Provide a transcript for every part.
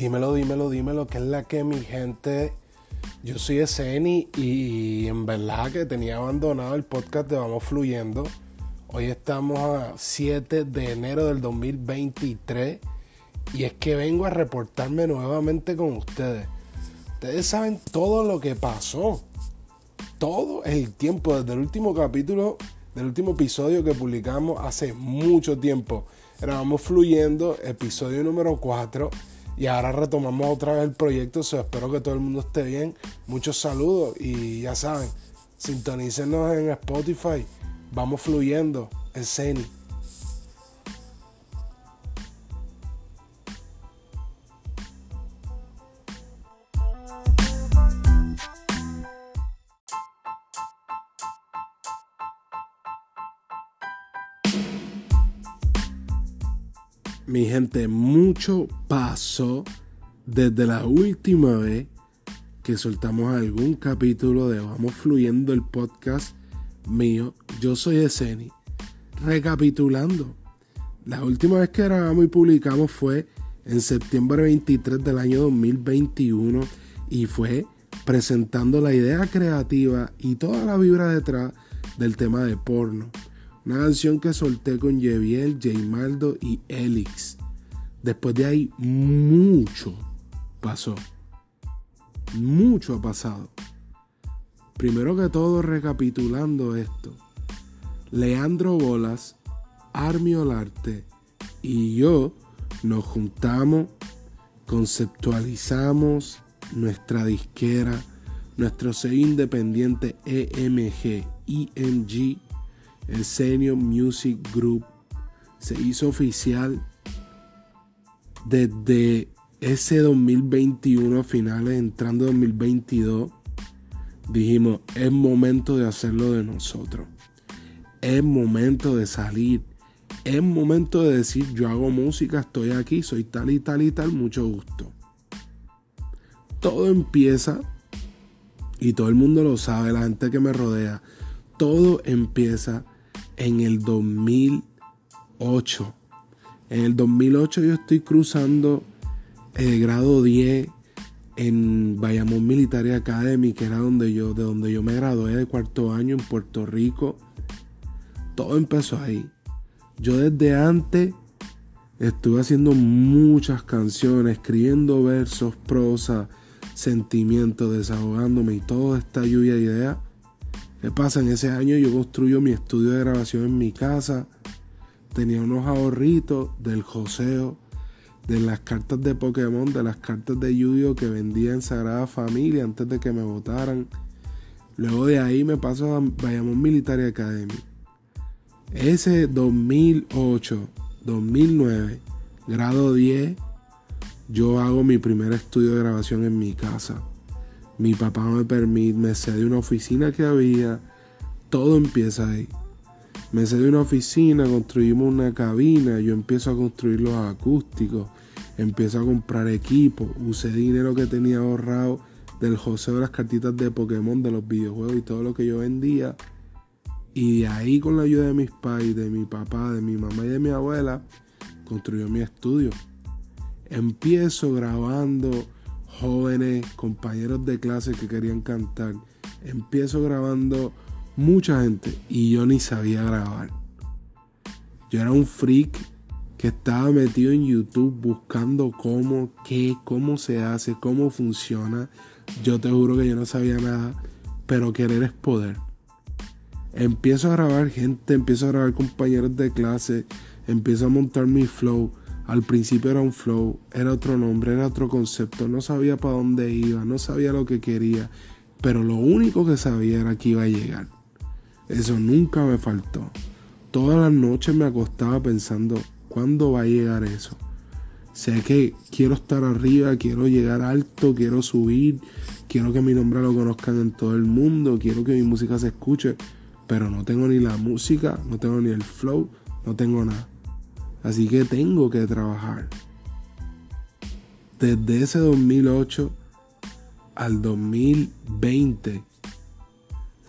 Dímelo, dímelo, dímelo, que es la que mi gente. Yo soy Eseni y en verdad que tenía abandonado el podcast de Vamos Fluyendo. Hoy estamos a 7 de enero del 2023 y es que vengo a reportarme nuevamente con ustedes. Ustedes saben todo lo que pasó. Todo el tiempo, desde el último capítulo, del último episodio que publicamos hace mucho tiempo. Era Vamos Fluyendo, episodio número 4 y ahora retomamos otra vez el proyecto. espero que todo el mundo esté bien. Muchos saludos y ya saben, sintonícenos en Spotify. Vamos fluyendo. El Mi gente, mucho pasó desde la última vez que soltamos algún capítulo de Vamos Fluyendo el podcast mío. Yo soy Eseni. Recapitulando, la última vez que grabamos y publicamos fue en septiembre 23 del año 2021 y fue presentando la idea creativa y toda la vibra detrás del tema de porno. Una canción que solté con Jeviel, Maldo y Elix. Después de ahí, mucho pasó. Mucho ha pasado. Primero que todo, recapitulando esto. Leandro Bolas, Armi Olarte y yo nos juntamos, conceptualizamos nuestra disquera, nuestro sello independiente EMG, EMG el Senior Music Group se hizo oficial desde ese 2021 a finales, entrando 2022. Dijimos, es momento de hacerlo de nosotros. Es momento de salir. Es momento de decir, yo hago música, estoy aquí, soy tal y tal y tal, mucho gusto. Todo empieza, y todo el mundo lo sabe, la gente que me rodea, todo empieza en el 2008. En el 2008 yo estoy cruzando el grado 10 en Bayamón Military Academy, que era donde yo, de donde yo me gradué de cuarto año en Puerto Rico. Todo empezó ahí. Yo desde antes estuve haciendo muchas canciones, escribiendo versos, prosa, sentimientos, desahogándome y toda esta lluvia de ideas ¿Qué pasa? En ese año yo construyo mi estudio de grabación en mi casa. Tenía unos ahorritos del joseo, de las cartas de Pokémon, de las cartas de Yu-Gi-Oh que vendía en Sagrada Familia antes de que me votaran. Luego de ahí me paso a Bayamón Military Academy. Ese 2008, 2009, grado 10, yo hago mi primer estudio de grabación en mi casa. Mi papá me permite, me cede una oficina que había. Todo empieza ahí. Me cede una oficina, construimos una cabina, yo empiezo a construir los acústicos, empiezo a comprar equipo, usé dinero que tenía ahorrado del joseo de las cartitas de Pokémon, de los videojuegos y todo lo que yo vendía. Y de ahí con la ayuda de mis padres, de mi papá, de mi mamá y de mi abuela, construyó mi estudio. Empiezo grabando jóvenes, compañeros de clase que querían cantar. Empiezo grabando mucha gente y yo ni sabía grabar. Yo era un freak que estaba metido en YouTube buscando cómo, qué, cómo se hace, cómo funciona. Yo te juro que yo no sabía nada, pero querer es poder. Empiezo a grabar gente, empiezo a grabar compañeros de clase, empiezo a montar mi flow al principio era un flow, era otro nombre, era otro concepto, no sabía para dónde iba, no sabía lo que quería, pero lo único que sabía era que iba a llegar. Eso nunca me faltó. Todas las noches me acostaba pensando, ¿cuándo va a llegar eso? Sé que quiero estar arriba, quiero llegar alto, quiero subir, quiero que mi nombre lo conozcan en todo el mundo, quiero que mi música se escuche, pero no tengo ni la música, no tengo ni el flow, no tengo nada. Así que tengo que trabajar. Desde ese 2008 al 2020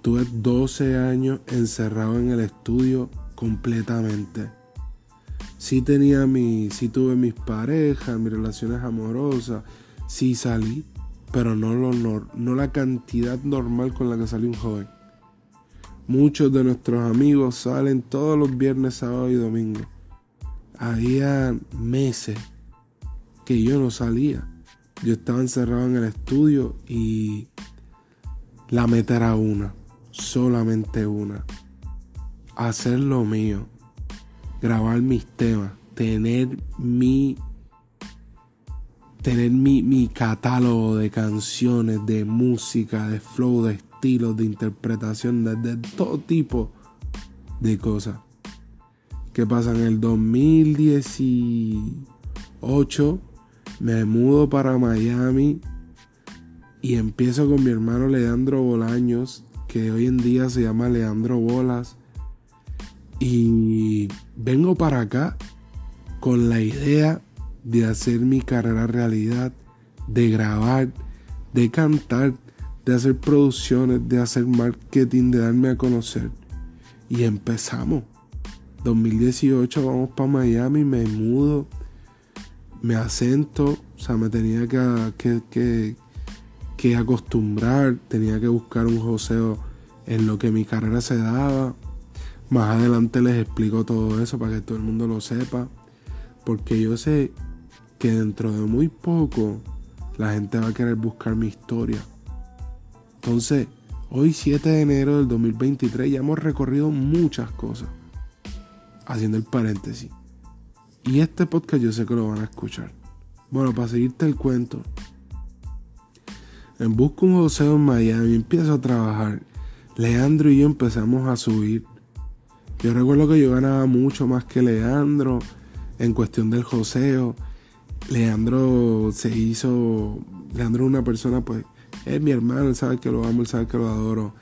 tuve 12 años encerrado en el estudio completamente. Sí tenía mi, sí tuve mis parejas, mis relaciones amorosas, sí salí, pero no, lo, no la cantidad normal con la que salió un joven. Muchos de nuestros amigos salen todos los viernes, sábado y domingo. Había meses que yo no salía. Yo estaba encerrado en el estudio y la meta era una, solamente una. Hacer lo mío, grabar mis temas, tener mi tener mi, mi catálogo de canciones, de música, de flow, de estilos, de interpretación, de, todo tipo de cosas. ¿Qué pasa? En el 2018 me mudo para Miami y empiezo con mi hermano Leandro Bolaños, que hoy en día se llama Leandro Bolas. Y vengo para acá con la idea de hacer mi carrera realidad, de grabar, de cantar, de hacer producciones, de hacer marketing, de darme a conocer. Y empezamos. 2018 vamos para Miami, me mudo, me asento, o sea, me tenía que, que, que, acostumbrar, tenía que buscar un joseo en lo que mi carrera se daba. Más adelante les explico todo eso para que todo el mundo lo sepa. Porque yo sé que dentro de muy poco la gente va a querer buscar mi historia. Entonces, hoy 7 de enero del 2023 ya hemos recorrido muchas cosas. Haciendo el paréntesis. Y este podcast yo sé que lo van a escuchar. Bueno, para seguirte el cuento. En Busco un joseo en Miami, empiezo a trabajar. Leandro y yo empezamos a subir. Yo recuerdo que yo ganaba mucho más que Leandro en cuestión del joseo. Leandro se hizo. Leandro es una persona, pues, es mi hermano, él sabe que lo amo, él sabe que lo adoro.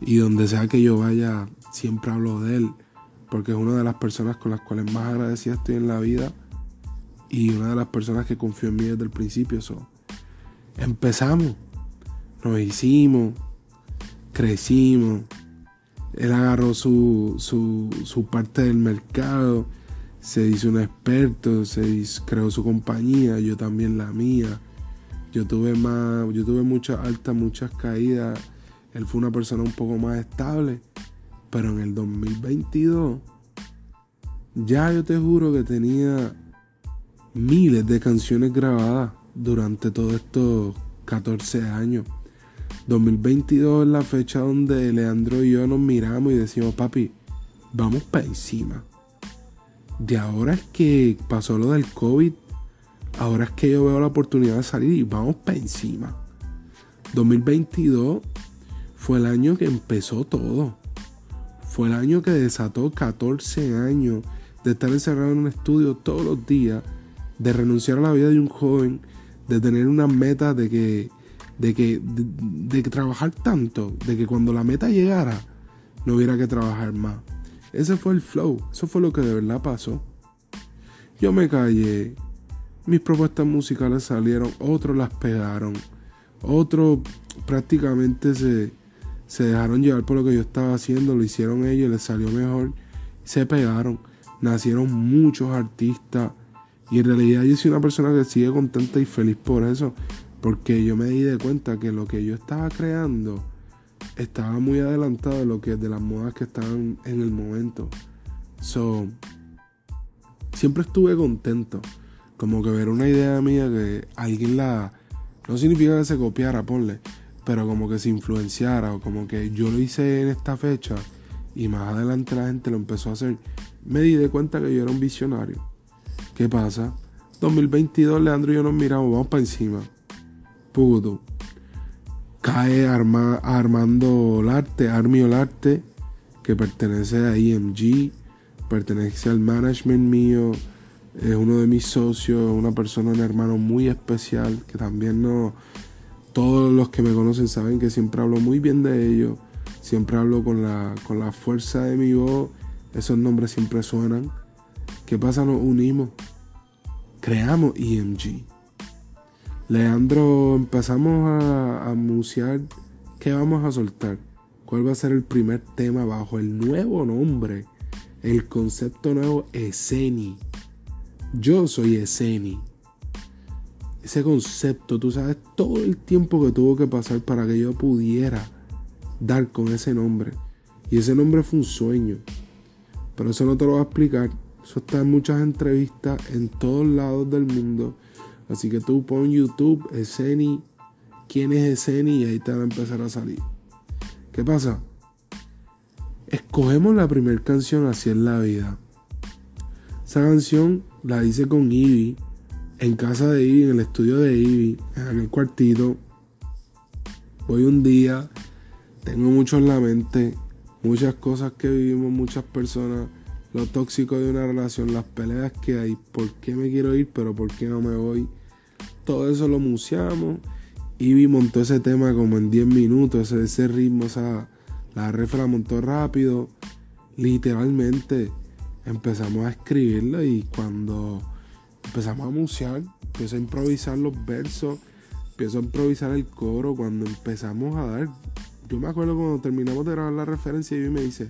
Y donde sea que yo vaya, siempre hablo de él, porque es una de las personas con las cuales más agradecida estoy en la vida y una de las personas que confió en mí desde el principio. So, empezamos, nos hicimos, crecimos, él agarró su, su, su parte del mercado, se hizo un experto, se creó su compañía, yo también la mía. Yo tuve más, yo tuve muchas altas, muchas caídas. Él fue una persona un poco más estable. Pero en el 2022, ya yo te juro que tenía miles de canciones grabadas durante todos estos 14 años. 2022 es la fecha donde Leandro y yo nos miramos y decimos, papi, vamos para encima. De ahora es que pasó lo del COVID, Ahora es que yo veo la oportunidad de salir y vamos para encima. 2022 fue el año que empezó todo. Fue el año que desató 14 años de estar encerrado en un estudio todos los días, de renunciar a la vida de un joven, de tener una meta de que, de que, de, que trabajar tanto, de que cuando la meta llegara, no hubiera que trabajar más. Ese fue el flow, eso fue lo que de verdad pasó. Yo me callé, mis propuestas musicales salieron, otros las pegaron, otros prácticamente se, se dejaron llevar por lo que yo estaba haciendo, lo hicieron ellos, les salió mejor, se pegaron, nacieron muchos artistas y en realidad yo soy una persona que sigue contenta y feliz por eso, porque yo me di de cuenta que lo que yo estaba creando estaba muy adelantado de lo que de las modas que estaban en el momento. So, siempre estuve contento como que ver una idea mía que alguien la... No significa que se copiara, ponle, pero como que se influenciara o como que yo lo hice en esta fecha y más adelante la gente lo empezó a hacer. Me di de cuenta que yo era un visionario. ¿Qué pasa? 2022, Leandro y yo nos miramos, vamos para encima. Puto. Cae Armando Olarte, Armi Olarte, que pertenece a IMG, pertenece al management mío es uno de mis socios, una persona, un hermano muy especial, que también no, todos los que me conocen saben que siempre hablo muy bien de ellos, siempre hablo con la, con la fuerza de mi voz, esos nombres siempre suenan. ¿Qué pasa? Nos unimos, creamos EMG. Leandro, empezamos a, a musear qué vamos a soltar, cuál va a ser el primer tema bajo el nuevo nombre, el concepto nuevo Eseni yo soy Eseni. Ese concepto, tú sabes todo el tiempo que tuvo que pasar para que yo pudiera dar con ese nombre. Y ese nombre fue un sueño. Pero eso no te lo voy a explicar. Eso está en muchas entrevistas en todos lados del mundo. Así que tú pon YouTube, Eseni, quién es Eseni y ahí te van a empezar a salir. ¿Qué pasa? Escogemos la primera canción Así es la vida. Esa canción la hice con Ivy, en casa de Ivy, en el estudio de Ivy, en el cuartito. Voy un día, tengo mucho en la mente, muchas cosas que vivimos, muchas personas, lo tóxico de una relación, las peleas que hay, por qué me quiero ir, pero por qué no me voy. Todo eso lo museamos. Ivy montó ese tema como en 10 minutos, ese, ritmo, o sea, la refra la montó rápido. Literalmente empezamos a escribirla y cuando empezamos a musear, empecé a improvisar los versos, empiezo a improvisar el coro, cuando empezamos a dar, yo me acuerdo cuando terminamos de grabar la referencia y me dice,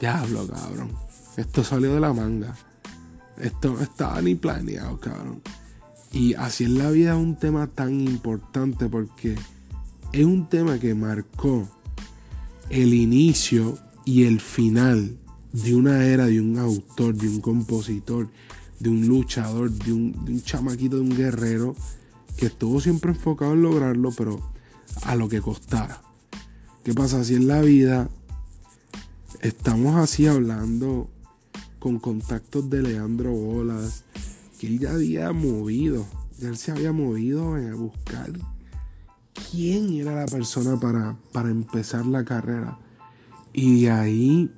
diablo cabrón, esto salió de la manga, esto no estaba ni planeado cabrón. Y así en la vida es un tema tan importante porque es un tema que marcó el inicio y el final de una era, de un autor, de un compositor, de un luchador, de un, chamaquito, de un guerrero, que estuvo siempre enfocado en lograrlo, pero a lo que costara. ¿Qué pasa? Así en la vida estamos así hablando con contactos de Leandro Bolas, que él ya había movido, ya él se había movido a buscar quién era la persona para, para empezar la carrera. Y de ahí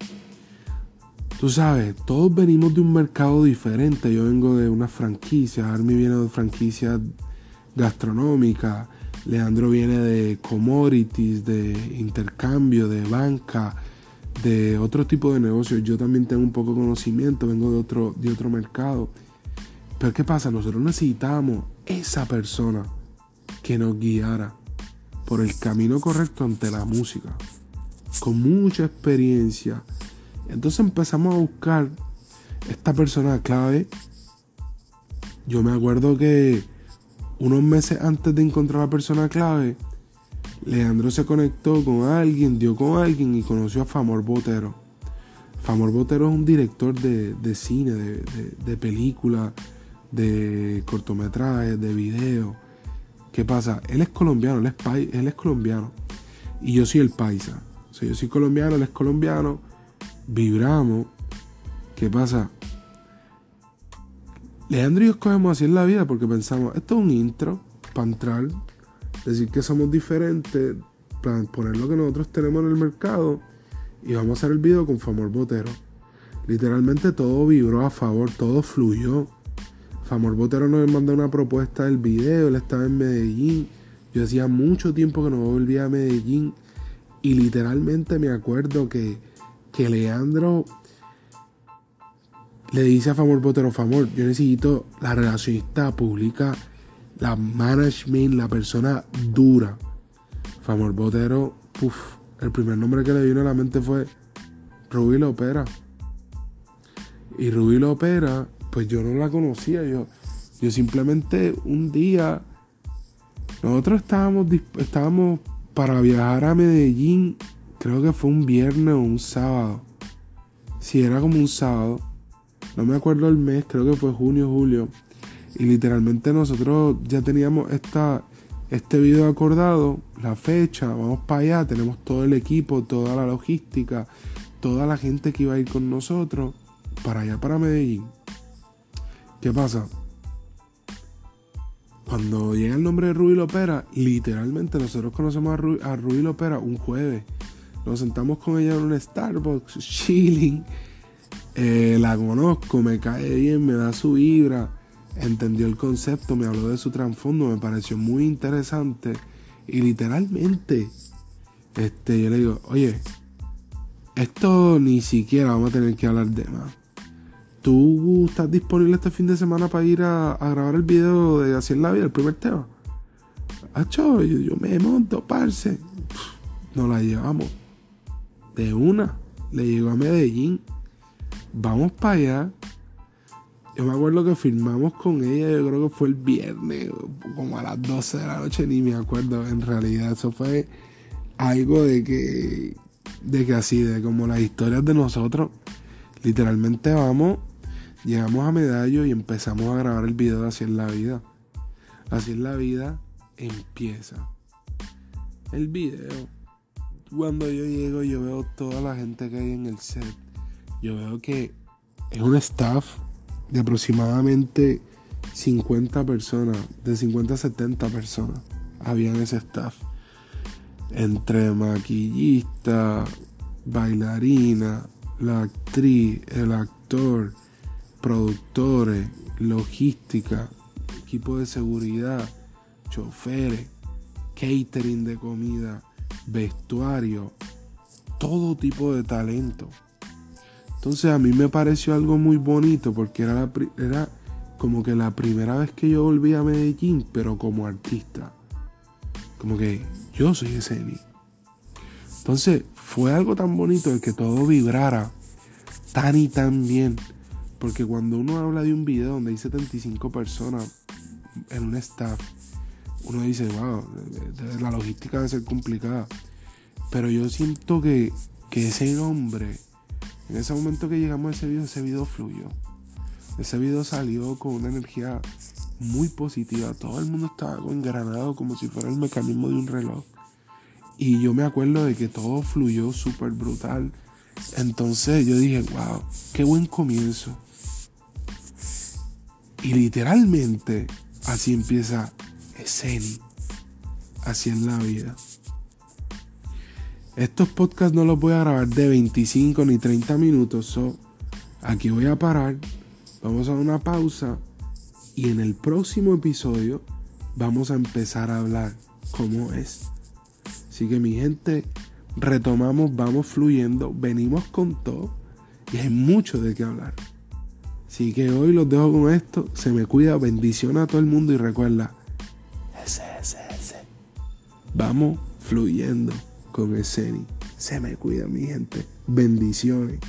Tú sabes, todos venimos de un mercado diferente. Yo vengo de una franquicia, Army viene de franquicia gastronómica, Leandro viene de commodities, de intercambio, de banca, de otro tipo de negocios. Yo también tengo un poco de conocimiento, vengo de otro, de otro mercado. Pero ¿qué pasa? Nosotros necesitamos esa persona que nos guiara por el camino correcto ante la música, con mucha experiencia entonces empezamos a buscar esta persona clave. Yo me acuerdo que unos meses antes de encontrar la persona clave, Leandro se conectó con alguien, dio con alguien y conoció a Famor Botero. Famor Botero es un director de, cine, de, de, películas, de cortometrajes, de video. ¿Qué pasa? Él es colombiano, él es, él es colombiano. Y yo soy el paisa. O yo soy colombiano, él es colombiano vibramos. ¿Qué pasa? Leandro y yo escogemos así en la vida porque pensamos, esto es un intro para entrar, decir que somos diferentes, para poner lo que nosotros tenemos en el mercado y vamos a hacer el video con Famor Botero. Literalmente todo vibró a favor, todo fluyó. Famor Botero nos mandó una propuesta del video, él estaba en Medellín. Yo hacía mucho tiempo que no volvía a Medellín y literalmente me acuerdo que que Leandro le dice a Famor Botero, Famor, yo necesito la relacionista pública, la management, la persona dura. Famor Botero, uff, el primer nombre que le vino a la mente fue Rubí Lopera. Y Rubí Lopera, pues yo no la conocía, yo, yo simplemente un día, nosotros estábamos, estábamos para viajar a Medellín creo que fue un viernes o un sábado. Si era como un sábado, no me acuerdo el mes, creo que fue junio, julio. Y literalmente nosotros ya teníamos esta, este video acordado, la fecha, vamos para allá, tenemos todo el equipo, toda la logística, toda la gente que iba a ir con nosotros para allá, para Medellín. ¿Qué pasa? Cuando llega el nombre de Rubí Lopera, literalmente nosotros conocemos a, Rubí, a Rubí Lopera un jueves. Nos sentamos con ella en un Starbucks, chilling. Eh, la conozco, me cae bien, me da su vibra. Entendió el concepto, me habló de su trasfondo, me pareció muy interesante. Y literalmente, este, yo le digo, oye, esto ni siquiera vamos a tener que hablar de más. ¿Tú estás disponible este fin de semana para ir a, grabar el video de Así en la vida, el primer tema? Acho, yo, yo me monto, parce. Nos la llevamos de una, le llegó a Medellín, vamos para allá. Yo me acuerdo que filmamos con ella, yo creo que fue el viernes, como a las 12 de la noche, ni me acuerdo. En realidad, eso fue algo de que, de que así, de como las historias de nosotros. Literalmente vamos, llegamos a Medallo y empezamos a grabar el video de Así en la vida. Así en la vida empieza. El video. Cuando yo llego, yo veo toda la gente que hay en el set. Yo veo que es un staff de aproximadamente 50 personas, de 50 a 70 personas, había en ese staff. Entre maquillista, bailarina, la actriz, el actor, productores, logística, equipo de seguridad, choferes, catering de comida, vestuario, todo tipo de talento. Entonces a mí me pareció algo muy bonito porque era, la, era como que la primera vez que yo volví a Medellín, pero como artista. Como que yo soy Eseni. Entonces fue algo tan bonito de que todo vibrara tan y tan bien. Porque cuando uno habla de un video donde hay 75 personas en un staff, uno dice, wow, la logística debe ser complicada. Pero yo siento que, que ese hombre en ese momento que llegamos a ese video, ese video fluyó. Ese video salió con una energía muy positiva. Todo el mundo estaba engranado como si fuera el mecanismo de un reloj. Y yo me acuerdo de que todo fluyó súper brutal. Entonces yo dije, wow, qué buen comienzo. Y literalmente así empieza Eseni. Así en la vida. Estos podcasts no los voy a grabar de 25 ni 30 minutos. Aquí voy a parar. Vamos a una pausa. Y en el próximo episodio vamos a empezar a hablar cómo es. Así que mi gente, retomamos, vamos fluyendo, venimos con todo y hay mucho de qué hablar. Así que hoy los dejo con esto. Se me cuida, bendición a todo el mundo y recuerda. Vamos fluyendo con Eseni. Se me cuida, mi gente. Bendiciones.